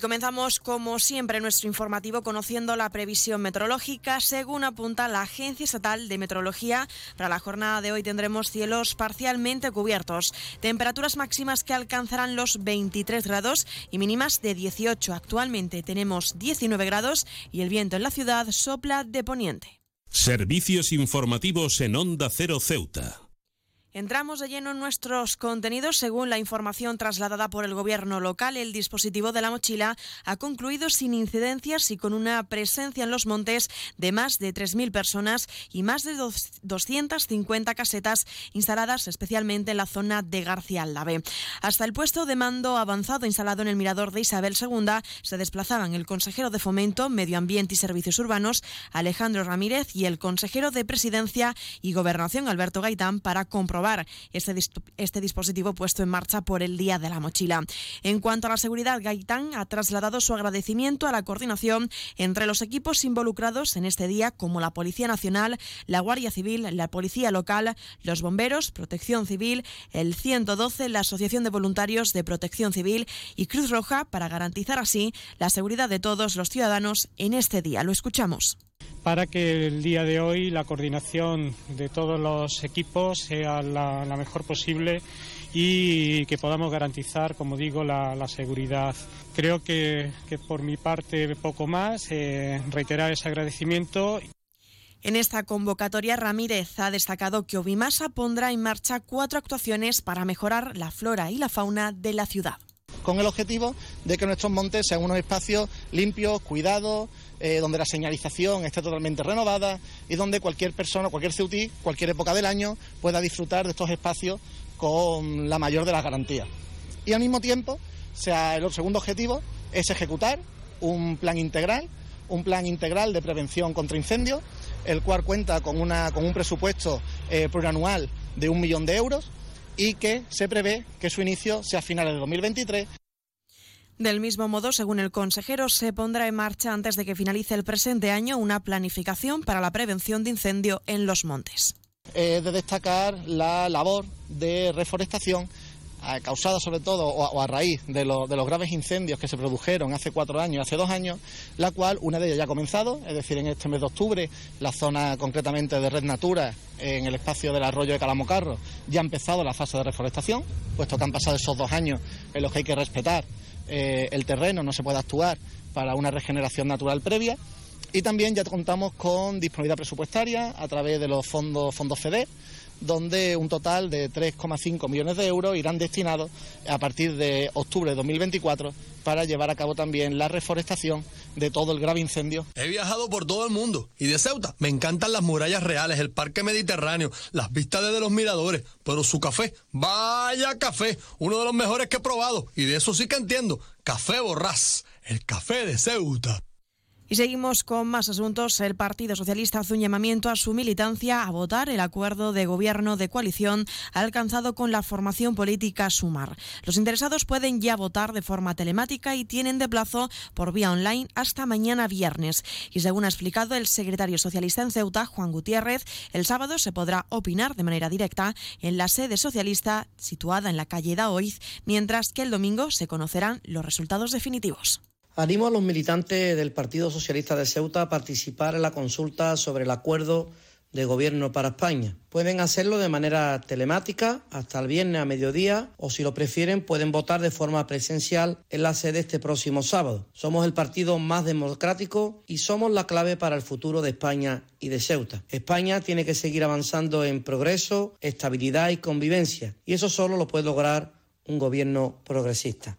Comenzamos, como siempre, nuestro informativo conociendo la previsión meteorológica. Según apunta la Agencia Estatal de Meteorología, para la jornada de hoy tendremos cielos parcialmente cubiertos, temperaturas máximas que alcanzarán los 23 grados y mínimas de 18. Actualmente tenemos 19 grados y el viento en la ciudad sopla de poniente. Servicios informativos en Onda Cero Ceuta. Entramos de lleno en nuestros contenidos. Según la información trasladada por el gobierno local, el dispositivo de la mochila ha concluido sin incidencias y con una presencia en los montes de más de 3.000 personas y más de 250 casetas instaladas especialmente en la zona de García Aldave. Hasta el puesto de mando avanzado instalado en el mirador de Isabel II se desplazaban el consejero de Fomento, Medio Ambiente y Servicios Urbanos, Alejandro Ramírez, y el consejero de Presidencia y Gobernación, Alberto Gaitán, para comprobar este, este dispositivo puesto en marcha por el Día de la Mochila. En cuanto a la seguridad, Gaitán ha trasladado su agradecimiento a la coordinación entre los equipos involucrados en este día, como la Policía Nacional, la Guardia Civil, la Policía Local, los Bomberos, Protección Civil, el 112, la Asociación de Voluntarios de Protección Civil y Cruz Roja, para garantizar así la seguridad de todos los ciudadanos en este día. Lo escuchamos para que el día de hoy la coordinación de todos los equipos sea la, mejor posible y que podamos garantizar, como digo, la, seguridad. Creo que, por mi parte poco más, eh, reiterar ese agradecimiento. En esta convocatoria, Ramírez ha destacado que Ovimasa pondrá en marcha cuatro actuaciones para mejorar la flora y la fauna de la ciudad. Con el objetivo de que nuestros montes sean unos espacios limpios, cuidados, eh, donde la señalización esté totalmente renovada y donde cualquier persona, cualquier ceutí, cualquier época del año pueda disfrutar de estos espacios con la mayor de las garantías. Y al mismo tiempo, sea, el segundo objetivo es ejecutar un plan integral, un plan integral de prevención contra incendios, el cual cuenta con, una, con un presupuesto eh, plurianual de un millón de euros y que se prevé que su inicio sea a finales de 2023 del mismo modo, según el consejero, se pondrá en marcha antes de que finalice el presente año una planificación para la prevención de incendio en los montes. Es de destacar la labor de reforestación eh, causada sobre todo o a, raíz de, de, los graves incendios que se produjeron hace cuatro años, hace dos años, la cual una de ellas ya ha comenzado, es decir, en este mes de octubre, la zona concretamente de Red Natura, en el espacio del arroyo de Calamocarro, ya ha empezado la fase de reforestación, puesto que han pasado esos dos años en los que hay que respetar eh, el terreno, no se puede actuar para una regeneración natural previa. Y también ya contamos con disponibilidad presupuestaria a través de los fondos, fondos FEDER, donde un total de 3,5 millones de euros irán destinados a partir de octubre de 2024 para llevar a cabo también la reforestación de todo el grave incendio. He viajado por todo el mundo y de Ceuta me encantan las murallas reales, el parque mediterráneo, las vistas desde los miradores, pero su café, vaya café, uno de los mejores que he probado y de eso sí que entiendo, café borrás, el café de Ceuta. Y seguimos con más asuntos. El Partido Socialista hace un llamamiento a su militancia a votar el acuerdo de gobierno de coalición alcanzado con la formación política Sumar. Los interesados pueden ya votar de forma telemática y tienen de plazo por vía online hasta mañana viernes. Y según ha explicado el secretario socialista en Ceuta, Juan Gutiérrez, el sábado se podrá opinar de manera directa en la sede socialista situada en la calle Daoiz, mientras que el domingo se conocerán los resultados definitivos. Animo a los militantes del Partido Socialista de Ceuta a participar en la consulta sobre el acuerdo de gobierno para España. Pueden hacerlo de manera telemática hasta el viernes a mediodía o si lo prefieren pueden votar de forma presencial en la sede este próximo sábado. Somos el partido más democrático y somos la clave para el futuro de España y de Ceuta. España tiene que seguir avanzando en progreso, estabilidad y convivencia y eso solo lo puede lograr un gobierno progresista.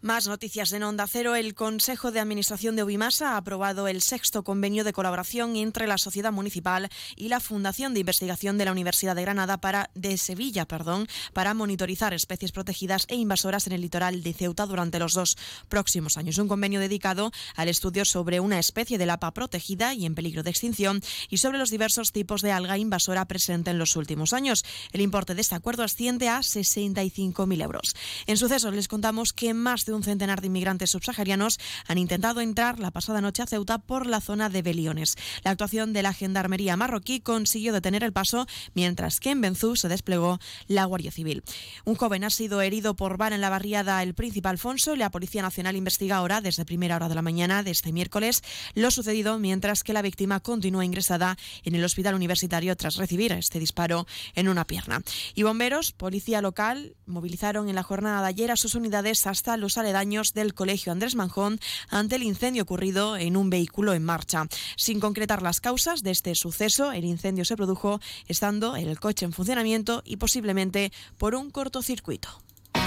Más noticias en Onda Cero. El Consejo de Administración de Ubimasa ha aprobado el sexto convenio de colaboración entre la Sociedad Municipal y la Fundación de Investigación de la Universidad de Granada para de Sevilla, perdón, para monitorizar especies protegidas e invasoras en el litoral de Ceuta durante los dos próximos años. Un convenio dedicado al estudio sobre una especie de lapa protegida y en peligro de extinción y sobre los diversos tipos de alga invasora presente en los últimos años. El importe de este acuerdo asciende a 65.000 euros. En sucesos les contamos que más de un centenar de inmigrantes subsaharianos han intentado entrar la pasada noche a Ceuta por la zona de Beliones. La actuación de la Gendarmería marroquí consiguió detener el paso, mientras que en Benzú se desplegó la Guardia Civil. Un joven ha sido herido por bala en la barriada El Príncipe Alfonso y la Policía Nacional investiga ahora, desde primera hora de la mañana de este miércoles, lo sucedido mientras que la víctima continúa ingresada en el hospital universitario tras recibir este disparo en una pierna. Y bomberos, policía local, movilizaron en la jornada de ayer a sus unidades hasta los aledaños del Colegio Andrés Manjón ante el incendio ocurrido en un vehículo en marcha. Sin concretar las causas de este suceso, el incendio se produjo estando el coche en funcionamiento y posiblemente por un cortocircuito.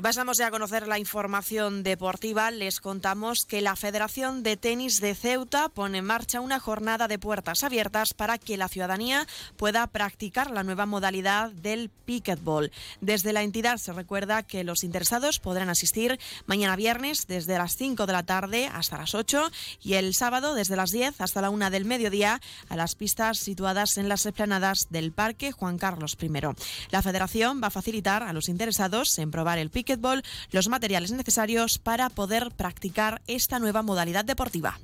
Y pasamos ya a conocer la información deportiva. Les contamos que la Federación de Tenis de Ceuta pone en marcha una jornada de puertas abiertas para que la ciudadanía pueda practicar la nueva modalidad del pickleball. Desde la entidad se recuerda que los interesados podrán asistir mañana viernes desde las 5 de la tarde hasta las 8 y el sábado desde las 10 hasta la 1 del mediodía a las pistas situadas en las esplanadas del Parque Juan Carlos I. La Federación va a facilitar a los interesados en probar el los materiales necesarios para poder practicar esta nueva modalidad deportiva.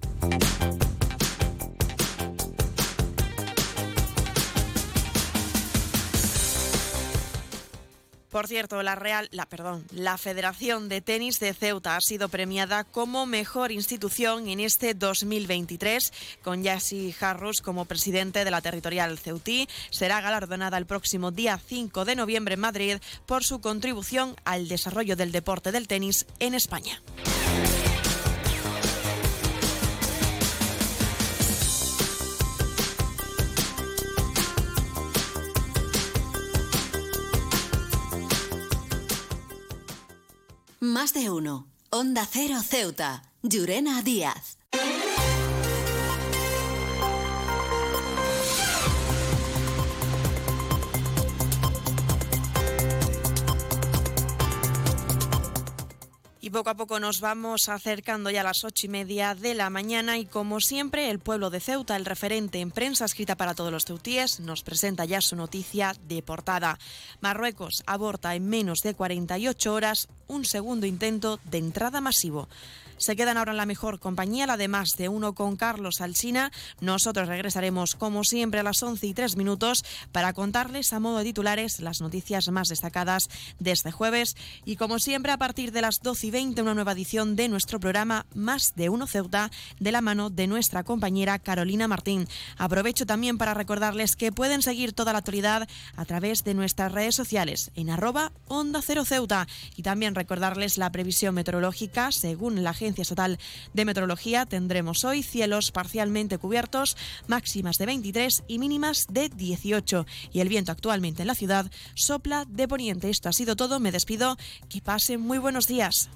Por cierto, la Real, la perdón, la Federación de Tenis de Ceuta ha sido premiada como mejor institución en este 2023 con Yassi Harrus como presidente de la territorial Ceutí. Será galardonada el próximo día 5 de noviembre en Madrid por su contribución al desarrollo del deporte del tenis en España. Uno. Onda Cero Ceuta. Llurena Díaz. Poco a poco nos vamos acercando ya a las ocho y media de la mañana y como siempre el pueblo de Ceuta, el referente en prensa escrita para todos los ceutíes, nos presenta ya su noticia de portada. Marruecos aborta en menos de 48 horas un segundo intento de entrada masivo. Se quedan ahora en la mejor compañía, la de más de uno con Carlos Alsina. Nosotros regresaremos como siempre a las 11 y 3 minutos para contarles a modo de titulares las noticias más destacadas de este jueves. Y como siempre a partir de las 12 y 20 una nueva edición de nuestro programa Más de uno Ceuta de la mano de nuestra compañera Carolina Martín. Aprovecho también para recordarles que pueden seguir toda la actualidad a través de nuestras redes sociales en arroba Onda Cero Ceuta y también recordarles la previsión meteorológica según la Agencia Estatal de Meteorología. Tendremos hoy cielos parcialmente cubiertos, máximas de 23 y mínimas de 18. Y el viento actualmente en la ciudad sopla de poniente. Esto ha sido todo. Me despido. Que pasen muy buenos días.